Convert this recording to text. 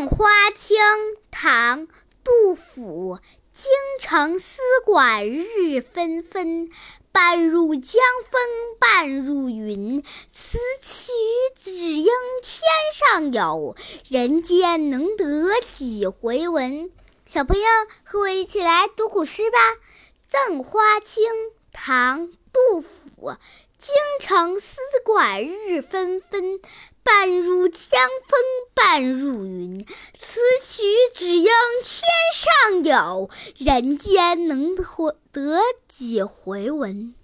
赠花卿唐·杜甫。京城丝管日纷纷，半入江风半入云。此曲只应天上有，人间能得几回闻？小朋友，和我一起来读古诗吧，《赠花卿》唐·杜甫。京城丝管日纷纷，半入江风半入云。此曲只应天上有，人间能得几回闻？